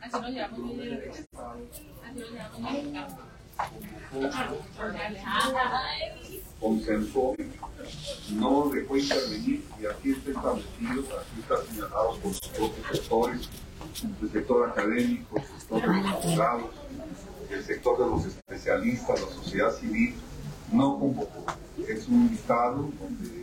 Así nos llevamos. Así consensuó, no dejó intervenir y aquí está establecido, aquí está señalado por los sectores, el sector académico, el sector de los abogados, el sector de los especialistas, la sociedad civil, no convocó. Es un listado donde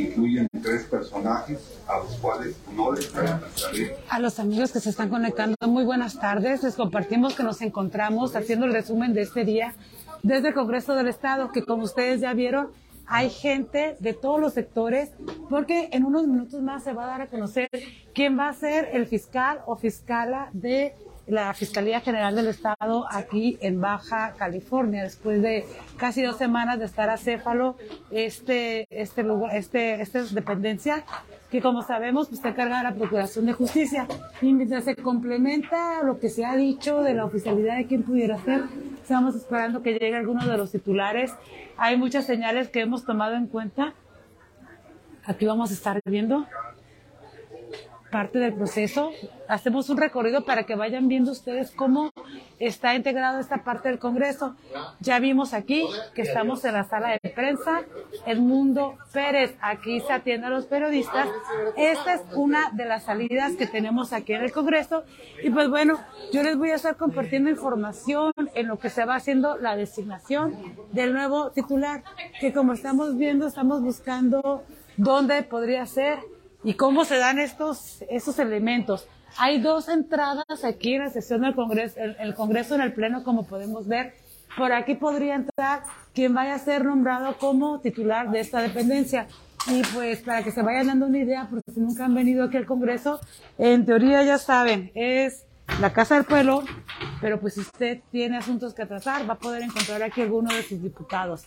incluyen tres personajes a los cuales no les presentaré. A los amigos que se están conectando, muy buenas tardes. Les compartimos que nos encontramos haciendo el resumen de este día desde el Congreso del Estado, que como ustedes ya vieron, hay gente de todos los sectores, porque en unos minutos más se va a dar a conocer quién va a ser el fiscal o fiscala de la Fiscalía General del Estado aquí en Baja California, después de casi dos semanas de estar a Céfalo, este, este lugar, este, esta dependencia, que como sabemos, pues, está encargada de la Procuración de Justicia. Y mientras se complementa lo que se ha dicho de la oficialidad de quién pudiera ser, estamos esperando que llegue alguno de los titulares. Hay muchas señales que hemos tomado en cuenta. Aquí vamos a estar viendo parte del proceso. Hacemos un recorrido para que vayan viendo ustedes cómo está integrado esta parte del Congreso. Ya vimos aquí que estamos en la sala de prensa. Edmundo Pérez, aquí se atiende a los periodistas. Esta es una de las salidas que tenemos aquí en el Congreso. Y pues bueno, yo les voy a estar compartiendo información en lo que se va haciendo la designación del nuevo titular, que como estamos viendo, estamos buscando dónde podría ser y cómo se dan estos, estos elementos. Hay dos entradas aquí en la sesión del Congreso, el, el Congreso en el Pleno, como podemos ver. Por aquí podría entrar quien vaya a ser nombrado como titular de esta dependencia. Y pues para que se vayan dando una idea, porque si nunca han venido aquí al Congreso, en teoría ya saben, es la Casa del Pueblo, pero pues si usted tiene asuntos que tratar, va a poder encontrar aquí alguno de sus diputados.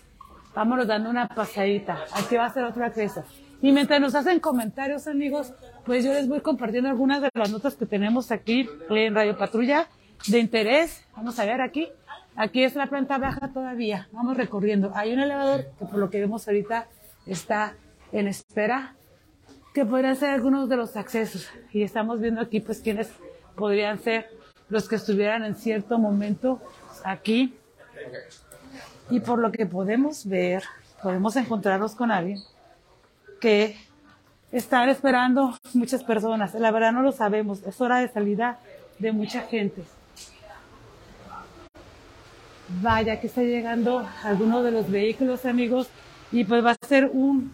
Vámonos dando una pasadita. Aquí va a ser otro acceso. Y mientras nos hacen comentarios, amigos, pues yo les voy compartiendo algunas de las notas que tenemos aquí en Radio Patrulla de interés. Vamos a ver aquí. Aquí es la planta baja todavía. Vamos recorriendo. Hay un elevador que por lo que vemos ahorita está en espera, que podrían ser algunos de los accesos. Y estamos viendo aquí pues quiénes podrían ser los que estuvieran en cierto momento aquí. Y por lo que podemos ver, podemos encontrarnos con alguien que están esperando muchas personas. La verdad no lo sabemos. Es hora de salida de mucha gente. Vaya que está llegando alguno de los vehículos, amigos, y pues va a ser un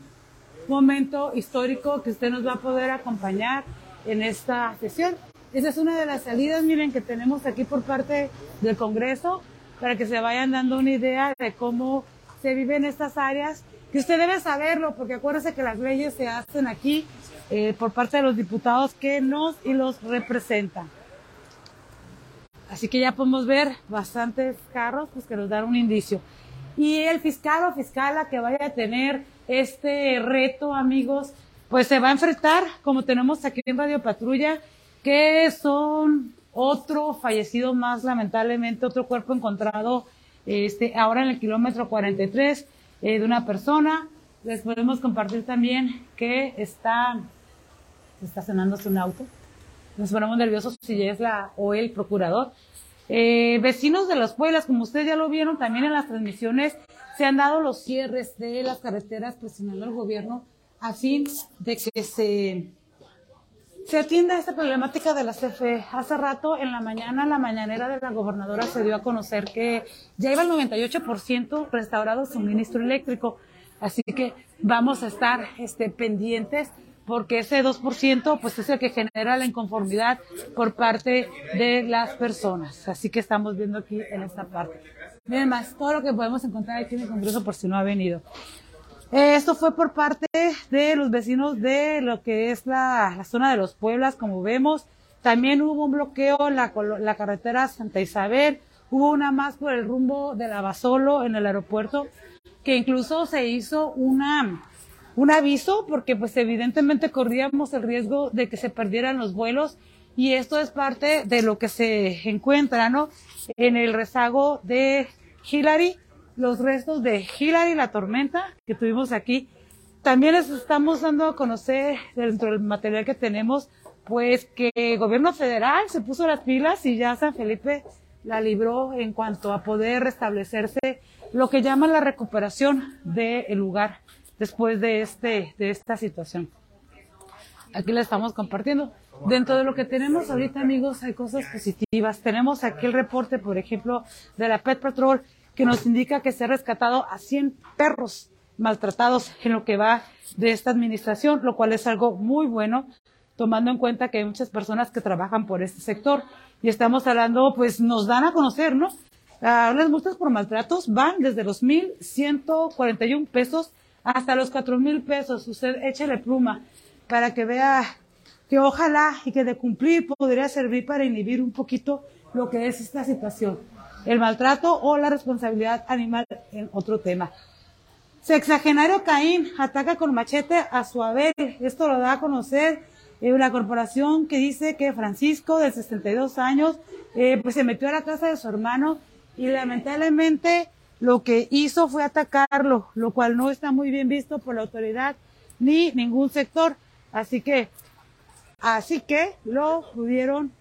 momento histórico que usted nos va a poder acompañar en esta sesión. Esa es una de las salidas, miren, que tenemos aquí por parte del Congreso, para que se vayan dando una idea de cómo se vive en estas áreas que usted debe saberlo, porque acuérdese que las leyes se hacen aquí eh, por parte de los diputados que nos y los representan. Así que ya podemos ver bastantes carros pues, que nos dan un indicio. Y el fiscal o fiscala que vaya a tener este reto, amigos, pues se va a enfrentar, como tenemos aquí en Radio Patrulla, que son otro fallecido más, lamentablemente, otro cuerpo encontrado este, ahora en el kilómetro 43 eh, de una persona. Les podemos compartir también que está estacionándose un auto. Nos ponemos nerviosos si es la o el procurador. Eh, vecinos de las pueblas, como ustedes ya lo vieron también en las transmisiones, se han dado los cierres de las carreteras presionando al gobierno a fin de que se, se atienda esta problemática de la CFE. Hace rato, en la mañana, la mañanera de la gobernadora se dio a conocer que ya iba el 98% restaurado suministro eléctrico. Así que vamos a estar este, pendientes porque ese 2% pues es el que genera la inconformidad por parte de las personas. Así que estamos viendo aquí en esta parte. Miren más, todo lo que podemos encontrar aquí en el Congreso por si no ha venido. Eh, esto fue por parte de los vecinos de lo que es la, la zona de los Pueblas, como vemos. También hubo un bloqueo en la, la carretera Santa Isabel. Hubo una más por el rumbo de la Basolo en el aeropuerto, que incluso se hizo una un aviso porque pues evidentemente corríamos el riesgo de que se perdieran los vuelos y esto es parte de lo que se encuentra, ¿no? En el rezago de Hillary, los restos de Hillary, la tormenta que tuvimos aquí. También les estamos dando a conocer dentro del material que tenemos, pues que el gobierno federal se puso las pilas y ya San Felipe la libró en cuanto a poder restablecerse lo que llaman la recuperación del lugar después de este de esta situación. Aquí la estamos compartiendo. Dentro de lo que tenemos ahorita, amigos, hay cosas positivas. Tenemos aquí el reporte, por ejemplo, de la Pet Patrol, que nos indica que se ha rescatado a 100 perros maltratados en lo que va de esta administración, lo cual es algo muy bueno, tomando en cuenta que hay muchas personas que trabajan por este sector. Y estamos hablando, pues nos dan a conocer, ¿no? Ah, las multas por maltratos van desde los 1.141 pesos hasta los 4.000 pesos. Usted échale pluma para que vea que ojalá y que de cumplir podría servir para inhibir un poquito lo que es esta situación, el maltrato o la responsabilidad animal en otro tema. Sexagenario Caín ataca con machete a su haber. Esto lo da a conocer eh, la corporación que dice que Francisco, de 62 años, eh, pues se metió a la casa de su hermano y lamentablemente lo que hizo fue atacarlo, lo cual no está muy bien visto por la autoridad ni ningún sector. Así que Así que lo pudieron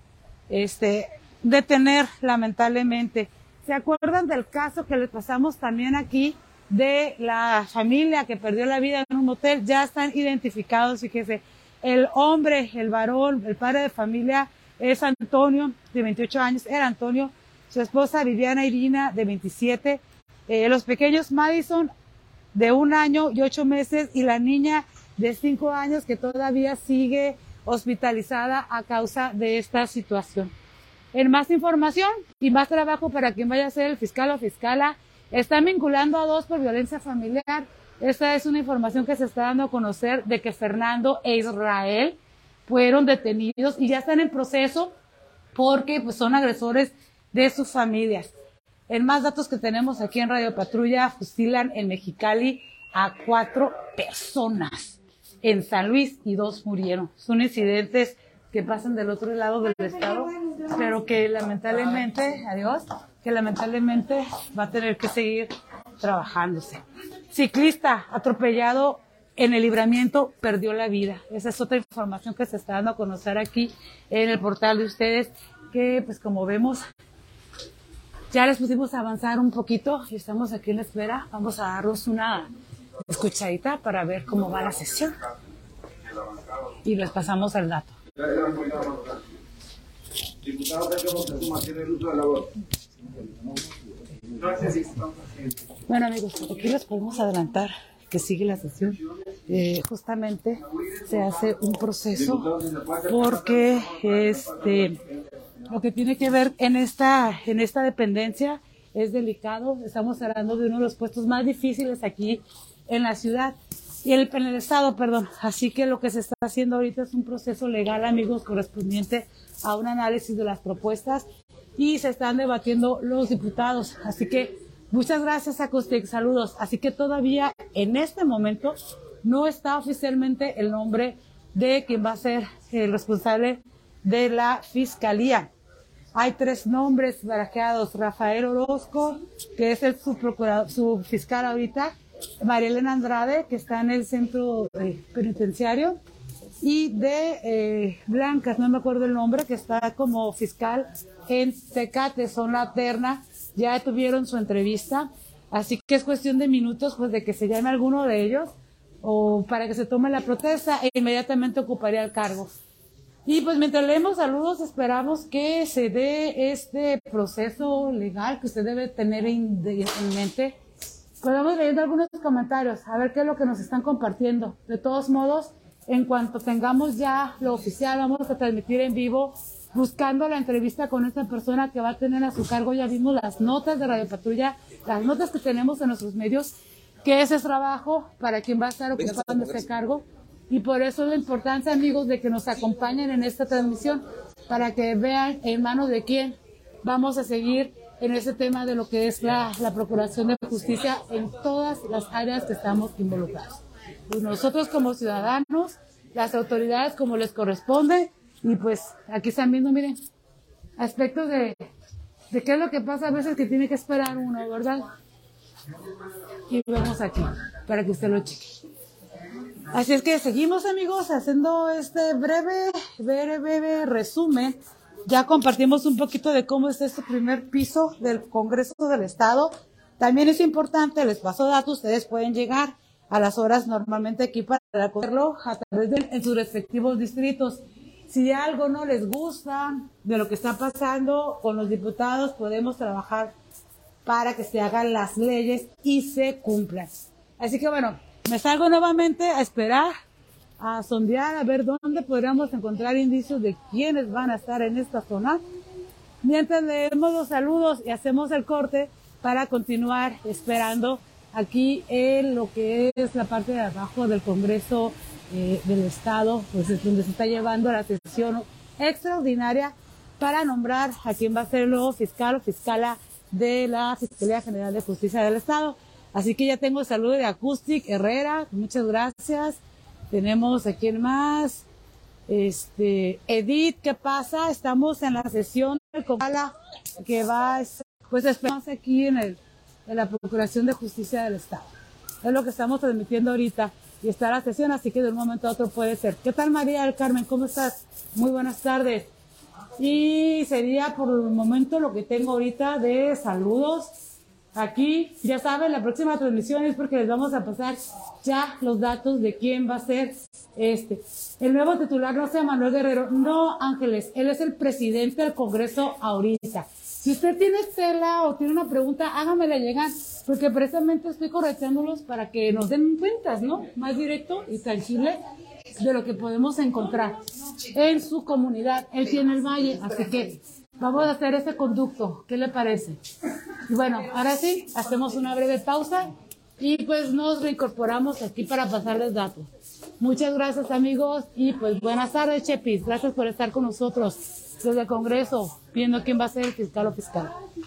este, detener lamentablemente. ¿Se acuerdan del caso que les pasamos también aquí de la familia que perdió la vida en un hotel? Ya están identificados, fíjese. El hombre, el varón, el padre de familia es Antonio, de 28 años, era Antonio. Su esposa Viviana Irina, de 27. Eh, los pequeños Madison, de un año y ocho meses, y la niña de cinco años que todavía sigue hospitalizada a causa de esta situación. En más información y más trabajo para quien vaya a ser el fiscal o fiscala, están vinculando a dos por violencia familiar. Esta es una información que se está dando a conocer de que Fernando e Israel fueron detenidos y ya están en proceso porque pues, son agresores de sus familias. En más datos que tenemos aquí en Radio Patrulla, fusilan en Mexicali a cuatro personas en San Luis y dos murieron. Son incidentes que pasan del otro lado del estado, pero que lamentablemente, adiós, que lamentablemente va a tener que seguir trabajándose. Ciclista atropellado en el libramiento perdió la vida. Esa es otra información que se está dando a conocer aquí en el portal de ustedes, que pues como vemos, ya les pusimos a avanzar un poquito y estamos aquí en la espera. Vamos a darnos una escuchadita para ver cómo va la sesión. Y les pasamos el dato. Bueno amigos, aquí les podemos adelantar que sigue la sesión. Eh, justamente se hace un proceso porque este lo que tiene que ver en esta en esta dependencia es delicado. Estamos hablando de uno de los puestos más difíciles aquí en la ciudad y el, en el estado, perdón. Así que lo que se está haciendo ahorita es un proceso legal, amigos, correspondiente a un análisis de las propuestas y se están debatiendo los diputados. Así que muchas gracias a Costec, saludos. Así que todavía en este momento no está oficialmente el nombre de quien va a ser el responsable de la fiscalía. Hay tres nombres barajeados, Rafael Orozco, que es el subprocurador, su fiscal ahorita, María Elena Andrade, que está en el centro eh, penitenciario, y de eh, Blancas, no me acuerdo el nombre, que está como fiscal en Tecate, son la terna, ya tuvieron su entrevista, así que es cuestión de minutos pues de que se llame alguno de ellos o para que se tome la protesta e inmediatamente ocuparía el cargo. Y pues mientras leemos saludos, esperamos que se dé este proceso legal que usted debe tener en mente Podemos leyendo algunos comentarios, a ver qué es lo que nos están compartiendo. De todos modos, en cuanto tengamos ya lo oficial, vamos a transmitir en vivo buscando la entrevista con esta persona que va a tener a su cargo. Ya vimos las notas de Radio Patrulla, las notas que tenemos en nuestros medios, que ese es trabajo para quien va a estar ocupando este cargo. Y por eso la importancia, amigos, de que nos acompañen en esta transmisión, para que vean en manos de quién vamos a seguir en ese tema de lo que es la, la procuración de justicia en todas las áreas que estamos involucrados. pues nosotros como ciudadanos, las autoridades como les corresponde, y pues aquí están viendo, miren, aspectos de, de qué es lo que pasa a veces que tiene que esperar uno, ¿verdad? Y vemos aquí, para que usted lo cheque. Así es que seguimos amigos haciendo este breve, breve, breve resumen. Ya compartimos un poquito de cómo es este primer piso del Congreso del Estado. También es importante, les paso datos, ustedes pueden llegar a las horas normalmente aquí para recogerlo a través de en sus respectivos distritos. Si algo no les gusta de lo que está pasando con los diputados, podemos trabajar para que se hagan las leyes y se cumplan. Así que bueno, me salgo nuevamente a esperar, a sondear, a ver dónde podríamos encontrar indicios de quiénes van a estar en esta zona. Mientras leemos los saludos y hacemos el corte para continuar esperando aquí en lo que es la parte de abajo del Congreso eh, del Estado, pues es donde se está llevando la sesión extraordinaria para nombrar a quien va a ser el nuevo fiscal o fiscala de la Fiscalía General de Justicia del Estado. Así que ya tengo el saludo de Acoustic Herrera, muchas gracias. Tenemos a quién más. Este, Edith, ¿qué pasa? Estamos en la sesión del que va, pues esperamos aquí en, el, en la Procuración de Justicia del Estado. Es lo que estamos transmitiendo ahorita y está la sesión, así que de un momento a otro puede ser. ¿Qué tal María del Carmen? ¿Cómo estás? Muy buenas tardes. Y sería por el momento lo que tengo ahorita de saludos. Aquí, ya saben, la próxima transmisión es porque les vamos a pasar ya los datos de quién va a ser este. El nuevo titular no sea Manuel Guerrero, no Ángeles, él es el presidente del Congreso ahorita. Si usted tiene tela o tiene una pregunta, hágamela llegar, porque precisamente estoy correteándolos para que nos den cuentas, ¿no? Más directo y tangible de lo que podemos encontrar en su comunidad. Él tiene el valle, así que Vamos a hacer ese conducto. ¿Qué le parece? Y bueno, ahora sí, hacemos una breve pausa y pues nos reincorporamos aquí para pasarles datos. Muchas gracias amigos y pues buenas tardes Chepis. Gracias por estar con nosotros desde el Congreso viendo quién va a ser el fiscal o fiscal.